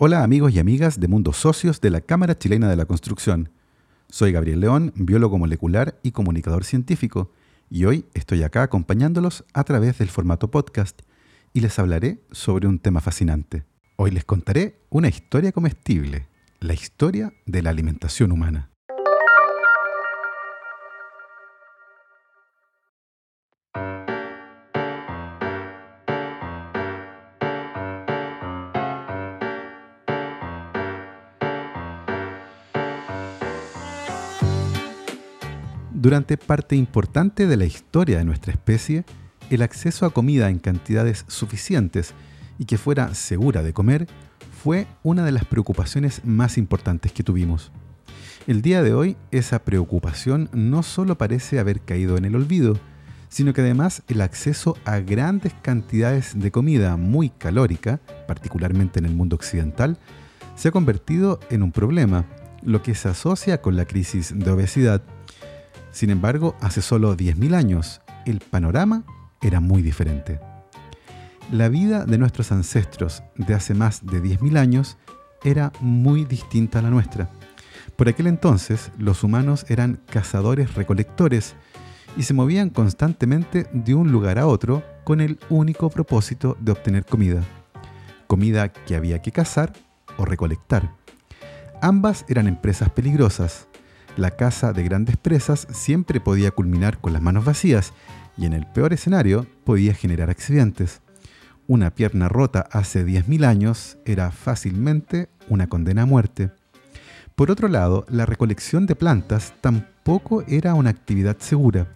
Hola amigos y amigas de Mundos Socios de la Cámara Chilena de la Construcción. Soy Gabriel León, biólogo molecular y comunicador científico, y hoy estoy acá acompañándolos a través del formato podcast y les hablaré sobre un tema fascinante. Hoy les contaré una historia comestible, la historia de la alimentación humana. Durante parte importante de la historia de nuestra especie, el acceso a comida en cantidades suficientes y que fuera segura de comer fue una de las preocupaciones más importantes que tuvimos. El día de hoy esa preocupación no solo parece haber caído en el olvido, sino que además el acceso a grandes cantidades de comida muy calórica, particularmente en el mundo occidental, se ha convertido en un problema, lo que se asocia con la crisis de obesidad sin embargo, hace solo 10.000 años, el panorama era muy diferente. La vida de nuestros ancestros de hace más de 10.000 años era muy distinta a la nuestra. Por aquel entonces, los humanos eran cazadores-recolectores y se movían constantemente de un lugar a otro con el único propósito de obtener comida. Comida que había que cazar o recolectar. Ambas eran empresas peligrosas, la caza de grandes presas siempre podía culminar con las manos vacías y en el peor escenario podía generar accidentes. Una pierna rota hace 10.000 años era fácilmente una condena a muerte. Por otro lado, la recolección de plantas tampoco era una actividad segura.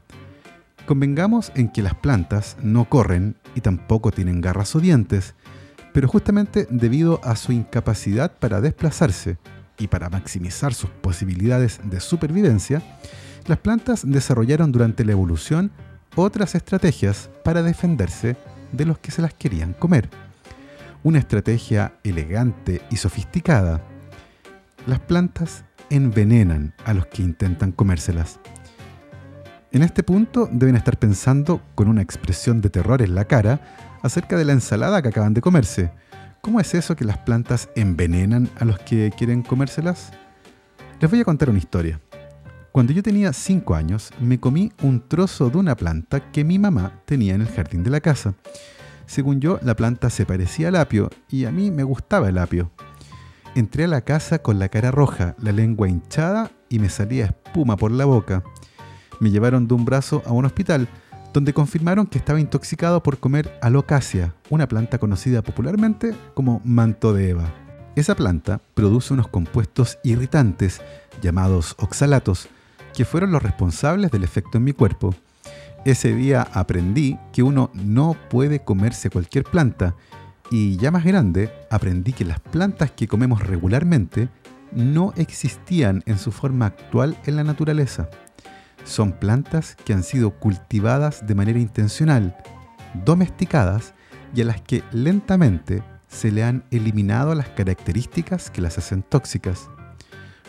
Convengamos en que las plantas no corren y tampoco tienen garras o dientes, pero justamente debido a su incapacidad para desplazarse, y para maximizar sus posibilidades de supervivencia, las plantas desarrollaron durante la evolución otras estrategias para defenderse de los que se las querían comer. Una estrategia elegante y sofisticada. Las plantas envenenan a los que intentan comérselas. En este punto deben estar pensando con una expresión de terror en la cara acerca de la ensalada que acaban de comerse, ¿Cómo es eso que las plantas envenenan a los que quieren comérselas? Les voy a contar una historia. Cuando yo tenía 5 años, me comí un trozo de una planta que mi mamá tenía en el jardín de la casa. Según yo, la planta se parecía al apio y a mí me gustaba el apio. Entré a la casa con la cara roja, la lengua hinchada y me salía espuma por la boca. Me llevaron de un brazo a un hospital donde confirmaron que estaba intoxicado por comer alocasia, una planta conocida popularmente como manto de Eva. Esa planta produce unos compuestos irritantes llamados oxalatos, que fueron los responsables del efecto en mi cuerpo. Ese día aprendí que uno no puede comerse cualquier planta y ya más grande aprendí que las plantas que comemos regularmente no existían en su forma actual en la naturaleza. Son plantas que han sido cultivadas de manera intencional, domesticadas y a las que lentamente se le han eliminado las características que las hacen tóxicas.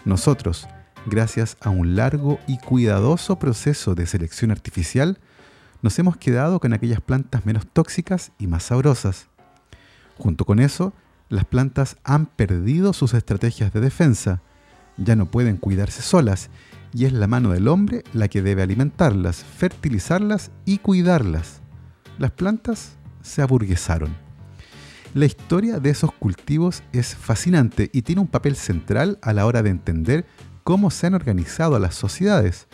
Nosotros, gracias a un largo y cuidadoso proceso de selección artificial, nos hemos quedado con aquellas plantas menos tóxicas y más sabrosas. Junto con eso, las plantas han perdido sus estrategias de defensa, ya no pueden cuidarse solas y es la mano del hombre la que debe alimentarlas, fertilizarlas y cuidarlas. Las plantas se aburguesaron. La historia de esos cultivos es fascinante y tiene un papel central a la hora de entender cómo se han organizado las sociedades.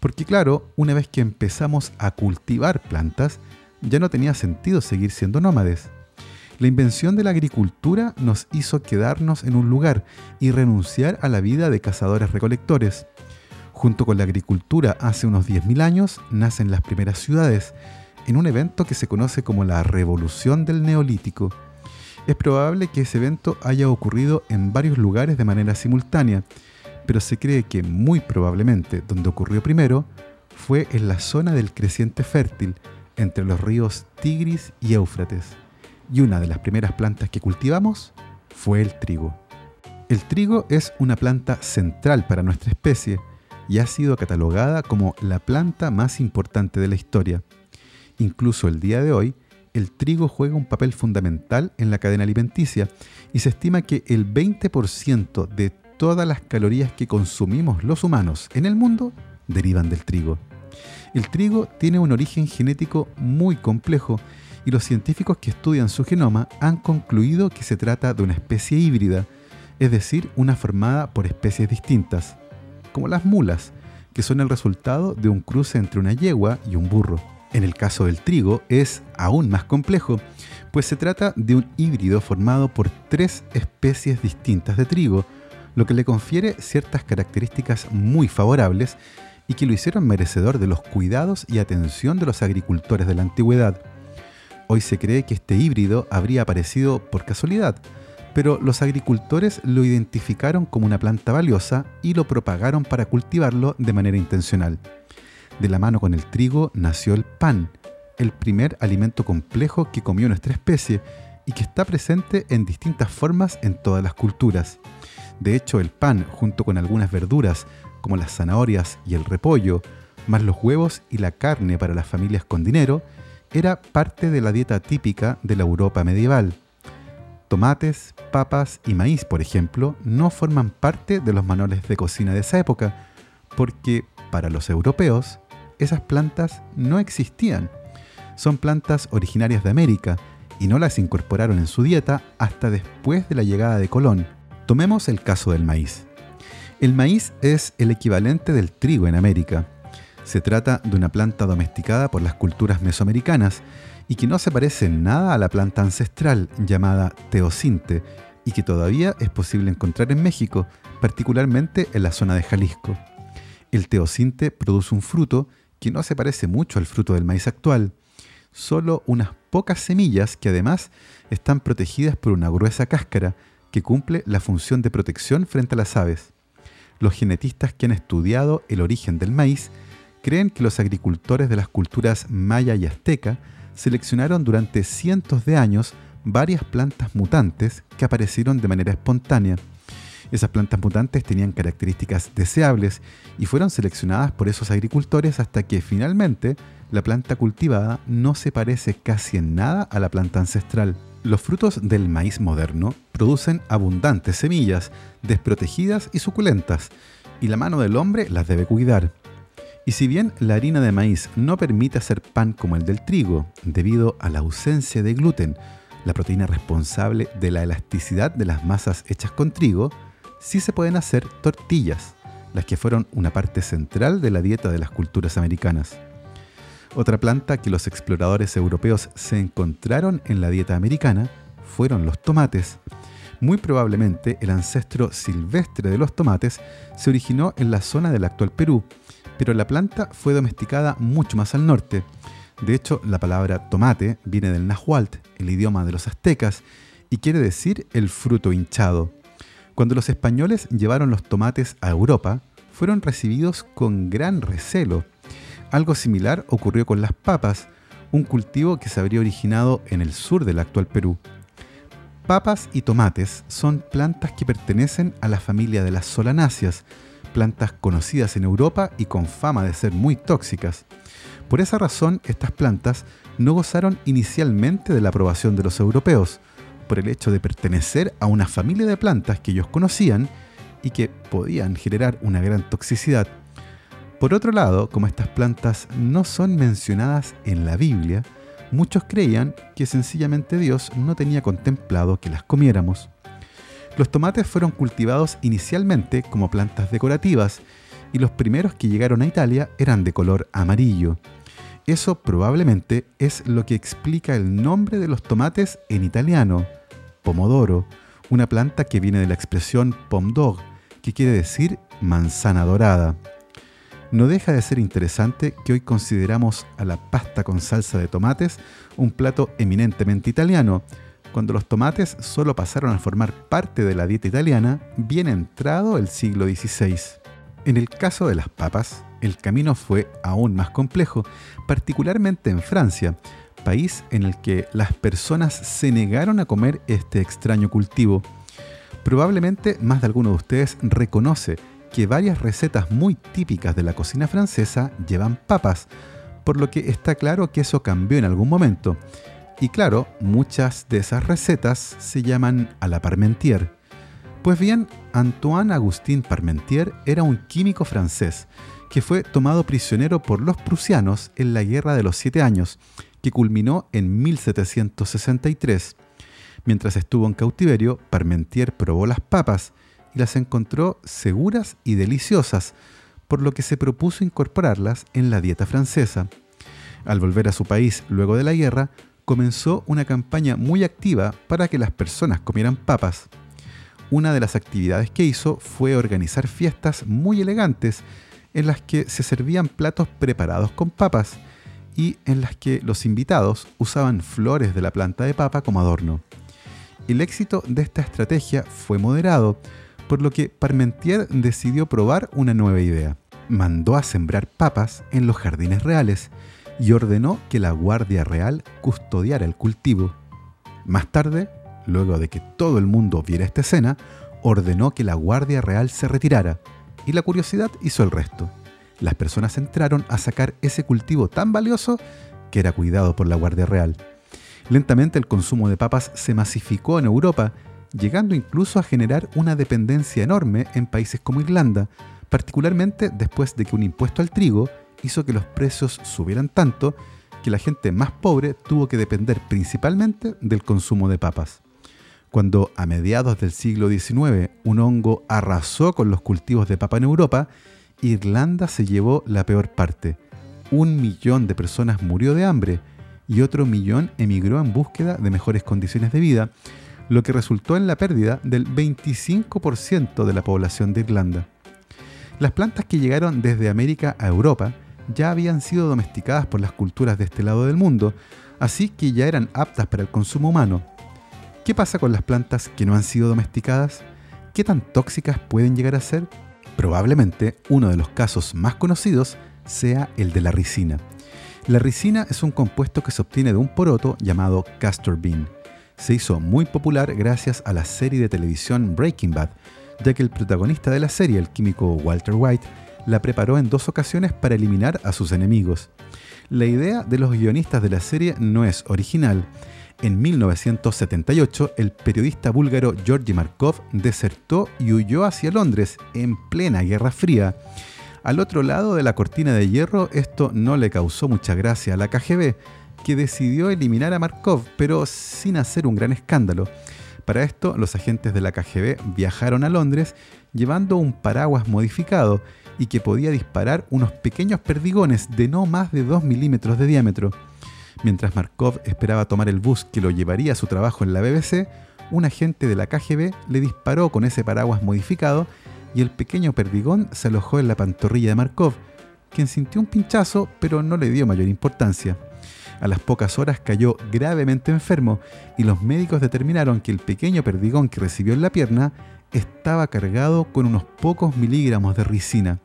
Porque claro, una vez que empezamos a cultivar plantas, ya no tenía sentido seguir siendo nómades. La invención de la agricultura nos hizo quedarnos en un lugar y renunciar a la vida de cazadores-recolectores. Junto con la agricultura, hace unos 10.000 años nacen las primeras ciudades, en un evento que se conoce como la Revolución del Neolítico. Es probable que ese evento haya ocurrido en varios lugares de manera simultánea, pero se cree que muy probablemente donde ocurrió primero fue en la zona del creciente fértil entre los ríos Tigris y Éufrates. Y una de las primeras plantas que cultivamos fue el trigo. El trigo es una planta central para nuestra especie, y ha sido catalogada como la planta más importante de la historia. Incluso el día de hoy, el trigo juega un papel fundamental en la cadena alimenticia y se estima que el 20% de todas las calorías que consumimos los humanos en el mundo derivan del trigo. El trigo tiene un origen genético muy complejo y los científicos que estudian su genoma han concluido que se trata de una especie híbrida, es decir, una formada por especies distintas, como las mulas, que son el resultado de un cruce entre una yegua y un burro. En el caso del trigo es aún más complejo, pues se trata de un híbrido formado por tres especies distintas de trigo, lo que le confiere ciertas características muy favorables y que lo hicieron merecedor de los cuidados y atención de los agricultores de la antigüedad. Hoy se cree que este híbrido habría aparecido por casualidad, pero los agricultores lo identificaron como una planta valiosa y lo propagaron para cultivarlo de manera intencional. De la mano con el trigo nació el pan, el primer alimento complejo que comió nuestra especie y que está presente en distintas formas en todas las culturas. De hecho, el pan, junto con algunas verduras como las zanahorias y el repollo, más los huevos y la carne para las familias con dinero, era parte de la dieta típica de la Europa medieval. Tomates, papas y maíz, por ejemplo, no forman parte de los manuales de cocina de esa época, porque para los europeos esas plantas no existían. Son plantas originarias de América y no las incorporaron en su dieta hasta después de la llegada de Colón. Tomemos el caso del maíz. El maíz es el equivalente del trigo en América. Se trata de una planta domesticada por las culturas mesoamericanas y que no se parece nada a la planta ancestral llamada teocinte y que todavía es posible encontrar en México, particularmente en la zona de Jalisco. El teocinte produce un fruto que no se parece mucho al fruto del maíz actual, solo unas pocas semillas que además están protegidas por una gruesa cáscara que cumple la función de protección frente a las aves. Los genetistas que han estudiado el origen del maíz creen que los agricultores de las culturas maya y azteca seleccionaron durante cientos de años varias plantas mutantes que aparecieron de manera espontánea. Esas plantas mutantes tenían características deseables y fueron seleccionadas por esos agricultores hasta que finalmente la planta cultivada no se parece casi en nada a la planta ancestral. Los frutos del maíz moderno producen abundantes semillas, desprotegidas y suculentas, y la mano del hombre las debe cuidar. Y si bien la harina de maíz no permite hacer pan como el del trigo, debido a la ausencia de gluten, la proteína responsable de la elasticidad de las masas hechas con trigo, sí se pueden hacer tortillas, las que fueron una parte central de la dieta de las culturas americanas. Otra planta que los exploradores europeos se encontraron en la dieta americana fueron los tomates. Muy probablemente el ancestro silvestre de los tomates se originó en la zona del actual Perú, pero la planta fue domesticada mucho más al norte. De hecho, la palabra tomate viene del nahualt, el idioma de los aztecas, y quiere decir el fruto hinchado. Cuando los españoles llevaron los tomates a Europa, fueron recibidos con gran recelo. Algo similar ocurrió con las papas, un cultivo que se habría originado en el sur del actual Perú. Papas y tomates son plantas que pertenecen a la familia de las solanáceas, plantas conocidas en Europa y con fama de ser muy tóxicas. Por esa razón, estas plantas no gozaron inicialmente de la aprobación de los europeos, por el hecho de pertenecer a una familia de plantas que ellos conocían y que podían generar una gran toxicidad. Por otro lado, como estas plantas no son mencionadas en la Biblia, muchos creían que sencillamente Dios no tenía contemplado que las comiéramos. Los tomates fueron cultivados inicialmente como plantas decorativas y los primeros que llegaron a Italia eran de color amarillo. Eso probablemente es lo que explica el nombre de los tomates en italiano, pomodoro, una planta que viene de la expresión pomdog, que quiere decir manzana dorada. No deja de ser interesante que hoy consideramos a la pasta con salsa de tomates un plato eminentemente italiano, cuando los tomates solo pasaron a formar parte de la dieta italiana bien entrado el siglo XVI. En el caso de las papas, el camino fue aún más complejo, particularmente en Francia, país en el que las personas se negaron a comer este extraño cultivo. Probablemente más de alguno de ustedes reconoce que varias recetas muy típicas de la cocina francesa llevan papas, por lo que está claro que eso cambió en algún momento Y claro, muchas de esas recetas se llaman a la parmentier. Pues bien, Antoine Agustin Parmentier era un químico francés que fue tomado prisionero por los prusianos en la Guerra de los Siete Años, que culminó en 1763. Mientras estuvo en cautiverio, Parmentier probó las papas y las encontró seguras y deliciosas, por lo que se propuso incorporarlas en la dieta francesa. Al volver a su país luego de la guerra, comenzó una campaña muy activa para que las personas comieran papas. Una de las actividades que hizo fue organizar fiestas muy elegantes en las que se servían platos preparados con papas y en las que los invitados usaban flores de la planta de papa como adorno. El éxito de esta estrategia fue moderado, por lo que Parmentier decidió probar una nueva idea. Mandó a sembrar papas en los jardines reales y ordenó que la Guardia Real custodiara el cultivo. Más tarde, luego de que todo el mundo viera esta escena, ordenó que la Guardia Real se retirara, y la curiosidad hizo el resto. Las personas entraron a sacar ese cultivo tan valioso que era cuidado por la Guardia Real. Lentamente el consumo de papas se masificó en Europa, llegando incluso a generar una dependencia enorme en países como Irlanda, particularmente después de que un impuesto al trigo hizo que los precios subieran tanto que la gente más pobre tuvo que depender principalmente del consumo de papas. Cuando a mediados del siglo XIX un hongo arrasó con los cultivos de papa en Europa, Irlanda se llevó la peor parte. Un millón de personas murió de hambre y otro millón emigró en búsqueda de mejores condiciones de vida, lo que resultó en la pérdida del 25% de la población de Irlanda. Las plantas que llegaron desde América a Europa ya habían sido domesticadas por las culturas de este lado del mundo, así que ya eran aptas para el consumo humano. ¿Qué pasa con las plantas que no han sido domesticadas? ¿Qué tan tóxicas pueden llegar a ser? Probablemente uno de los casos más conocidos sea el de la ricina. La ricina es un compuesto que se obtiene de un poroto llamado castor bean. Se hizo muy popular gracias a la serie de televisión Breaking Bad, ya que el protagonista de la serie, el químico Walter White, la preparó en dos ocasiones para eliminar a sus enemigos. La idea de los guionistas de la serie no es original. En 1978, el periodista búlgaro Georgi Markov desertó y huyó hacia Londres en plena Guerra Fría. Al otro lado de la cortina de hierro, esto no le causó mucha gracia a la KGB, que decidió eliminar a Markov, pero sin hacer un gran escándalo. Para esto, los agentes de la KGB viajaron a Londres llevando un paraguas modificado y que podía disparar unos pequeños perdigones de no más de 2 milímetros de diámetro. Mientras Markov esperaba tomar el bus que lo llevaría a su trabajo en la BBC, un agente de la KGB le disparó con ese paraguas modificado y el pequeño perdigón se alojó en la pantorrilla de Markov, quien sintió un pinchazo pero no le dio mayor importancia. A las pocas horas cayó gravemente enfermo y los médicos determinaron que el pequeño perdigón que recibió en la pierna estaba cargado con unos pocos miligramos de ricina.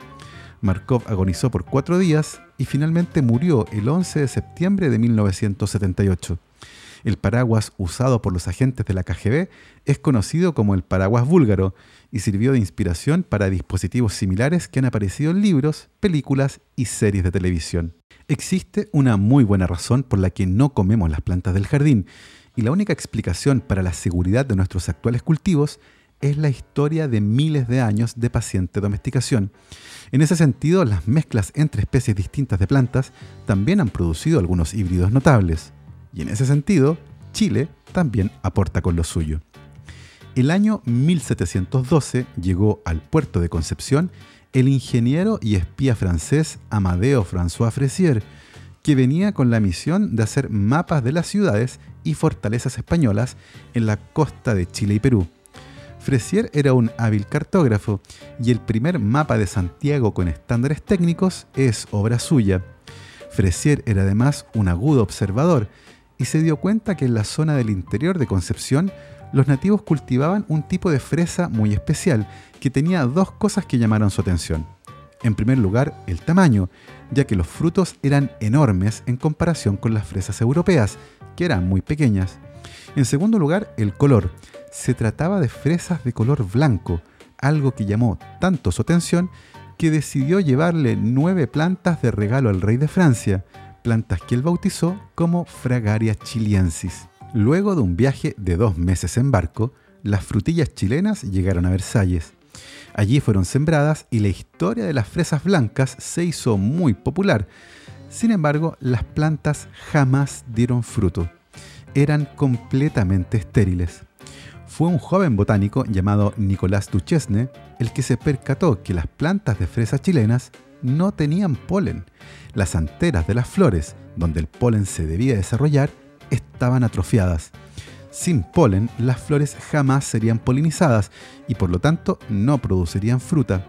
Markov agonizó por cuatro días y finalmente murió el 11 de septiembre de 1978. El paraguas usado por los agentes de la KGB es conocido como el paraguas búlgaro y sirvió de inspiración para dispositivos similares que han aparecido en libros, películas y series de televisión. Existe una muy buena razón por la que no comemos las plantas del jardín y la única explicación para la seguridad de nuestros actuales cultivos es la historia de miles de años de paciente domesticación. En ese sentido, las mezclas entre especies distintas de plantas también han producido algunos híbridos notables. Y en ese sentido, Chile también aporta con lo suyo. El año 1712 llegó al puerto de Concepción el ingeniero y espía francés Amadeo François Fressier, que venía con la misión de hacer mapas de las ciudades y fortalezas españolas en la costa de Chile y Perú. Fressier era un hábil cartógrafo y el primer mapa de Santiago con estándares técnicos es obra suya. Fressier era además un agudo observador y se dio cuenta que en la zona del interior de Concepción los nativos cultivaban un tipo de fresa muy especial que tenía dos cosas que llamaron su atención. En primer lugar, el tamaño, ya que los frutos eran enormes en comparación con las fresas europeas, que eran muy pequeñas. En segundo lugar, el color, se trataba de fresas de color blanco, algo que llamó tanto su atención que decidió llevarle nueve plantas de regalo al rey de Francia, plantas que él bautizó como Fragaria chiliensis. Luego de un viaje de dos meses en barco, las frutillas chilenas llegaron a Versalles. Allí fueron sembradas y la historia de las fresas blancas se hizo muy popular. Sin embargo, las plantas jamás dieron fruto. Eran completamente estériles. Fue un joven botánico llamado Nicolás Duchesne el que se percató que las plantas de fresas chilenas no tenían polen. Las anteras de las flores, donde el polen se debía desarrollar, estaban atrofiadas. Sin polen, las flores jamás serían polinizadas y por lo tanto no producirían fruta.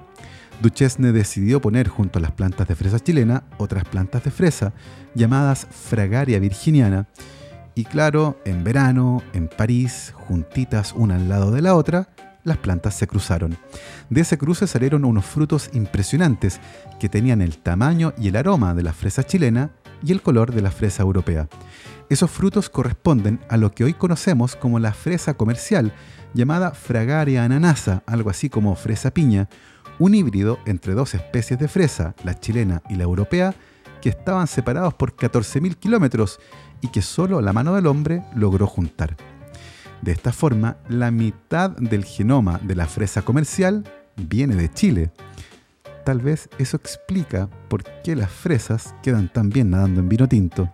Duchesne decidió poner junto a las plantas de fresa chilena otras plantas de fresa, llamadas Fragaria virginiana, y claro, en verano, en París, juntitas una al lado de la otra, las plantas se cruzaron. De ese cruce salieron unos frutos impresionantes que tenían el tamaño y el aroma de la fresa chilena y el color de la fresa europea. Esos frutos corresponden a lo que hoy conocemos como la fresa comercial, llamada Fragaria ananasa, algo así como fresa piña, un híbrido entre dos especies de fresa, la chilena y la europea, que estaban separados por 14.000 kilómetros y que solo la mano del hombre logró juntar. De esta forma, la mitad del genoma de la fresa comercial viene de Chile. Tal vez eso explica por qué las fresas quedan tan bien nadando en vino tinto.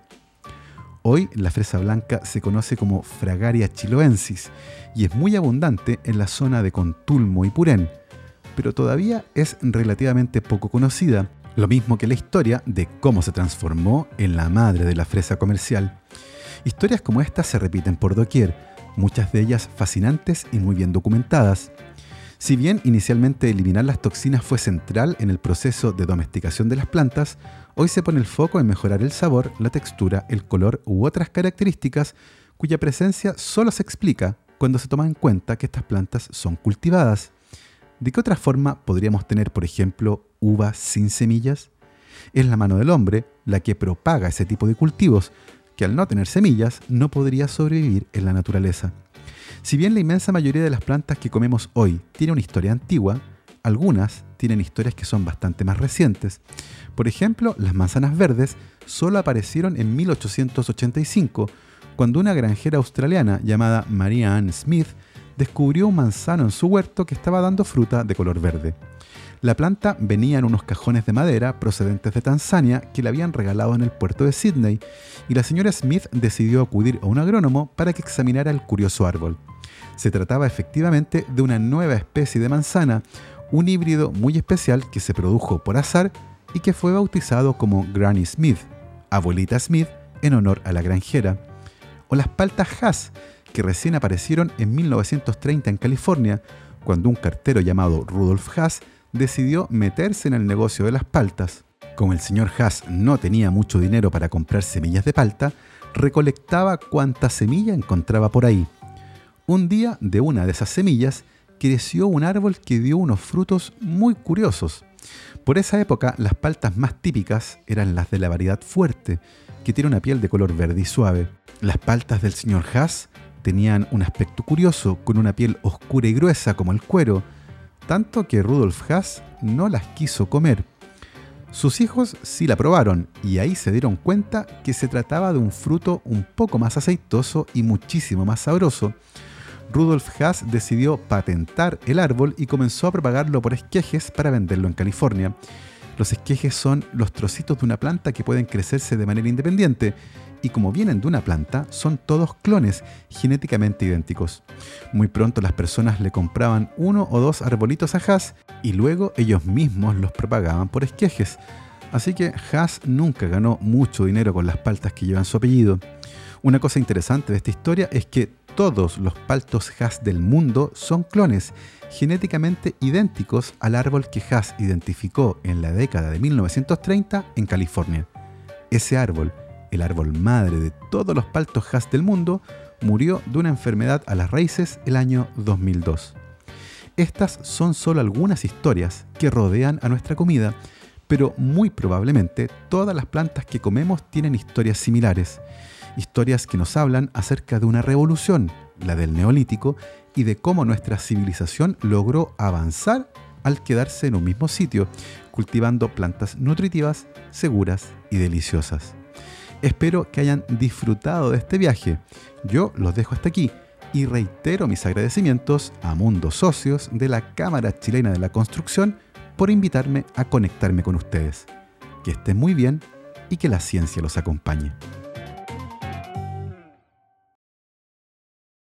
Hoy la fresa blanca se conoce como Fragaria chiloensis y es muy abundante en la zona de Contulmo y Purén, pero todavía es relativamente poco conocida, lo mismo que la historia de cómo se transformó en la madre de la fresa comercial. Historias como estas se repiten por doquier, muchas de ellas fascinantes y muy bien documentadas. Si bien inicialmente eliminar las toxinas fue central en el proceso de domesticación de las plantas, hoy se pone el foco en mejorar el sabor, la textura, el color u otras características cuya presencia solo se explica cuando se toma en cuenta que estas plantas son cultivadas. ¿De qué otra forma podríamos tener, por ejemplo, uvas sin semillas? Es la mano del hombre la que propaga ese tipo de cultivos, que al no tener semillas no podría sobrevivir en la naturaleza. Si bien la inmensa mayoría de las plantas que comemos hoy tiene una historia antigua, algunas tienen historias que son bastante más recientes. Por ejemplo, las manzanas verdes solo aparecieron en 1885, cuando una granjera australiana llamada Maria Ann Smith descubrió un manzano en su huerto que estaba dando fruta de color verde. La planta venía en unos cajones de madera procedentes de Tanzania que le habían regalado en el puerto de Sydney y la señora Smith decidió acudir a un agrónomo para que examinara el curioso árbol. Se trataba efectivamente de una nueva especie de manzana, un híbrido muy especial que se produjo por azar y que fue bautizado como Granny Smith, abuelita Smith, en honor a la granjera. O las paltas Hass, que recién aparecieron en 1930 en California, cuando un cartero llamado Rudolf Haas decidió meterse en el negocio de las paltas. Como el señor Haas no tenía mucho dinero para comprar semillas de palta, recolectaba cuanta semilla encontraba por ahí. Un día, de una de esas semillas, creció un árbol que dio unos frutos muy curiosos. Por esa época, las paltas más típicas eran las de la variedad fuerte, que tiene una piel de color verde y suave. Las paltas del señor Haas tenían un aspecto curioso, con una piel oscura y gruesa como el cuero, tanto que Rudolf Haas no las quiso comer. Sus hijos sí la probaron y ahí se dieron cuenta que se trataba de un fruto un poco más aceitoso y muchísimo más sabroso. Rudolf Haas decidió patentar el árbol y comenzó a propagarlo por esquejes para venderlo en California. Los esquejes son los trocitos de una planta que pueden crecerse de manera independiente y como vienen de una planta, son todos clones genéticamente idénticos. Muy pronto las personas le compraban uno o dos arbolitos a Haas y luego ellos mismos los propagaban por esquejes. Así que Haas nunca ganó mucho dinero con las paltas que llevan su apellido. Una cosa interesante de esta historia es que todos los paltos Haas del mundo son clones genéticamente idénticos al árbol que Haas identificó en la década de 1930 en California. Ese árbol el árbol madre de todos los paltos Hass del mundo, murió de una enfermedad a las raíces el año 2002. Estas son solo algunas historias que rodean a nuestra comida, pero muy probablemente todas las plantas que comemos tienen historias similares, historias que nos hablan acerca de una revolución, la del neolítico, y de cómo nuestra civilización logró avanzar al quedarse en un mismo sitio, cultivando plantas nutritivas, seguras y deliciosas. Espero que hayan disfrutado de este viaje. Yo los dejo hasta aquí y reitero mis agradecimientos a Mundos Socios de la Cámara Chilena de la Construcción por invitarme a conectarme con ustedes. Que estén muy bien y que la ciencia los acompañe.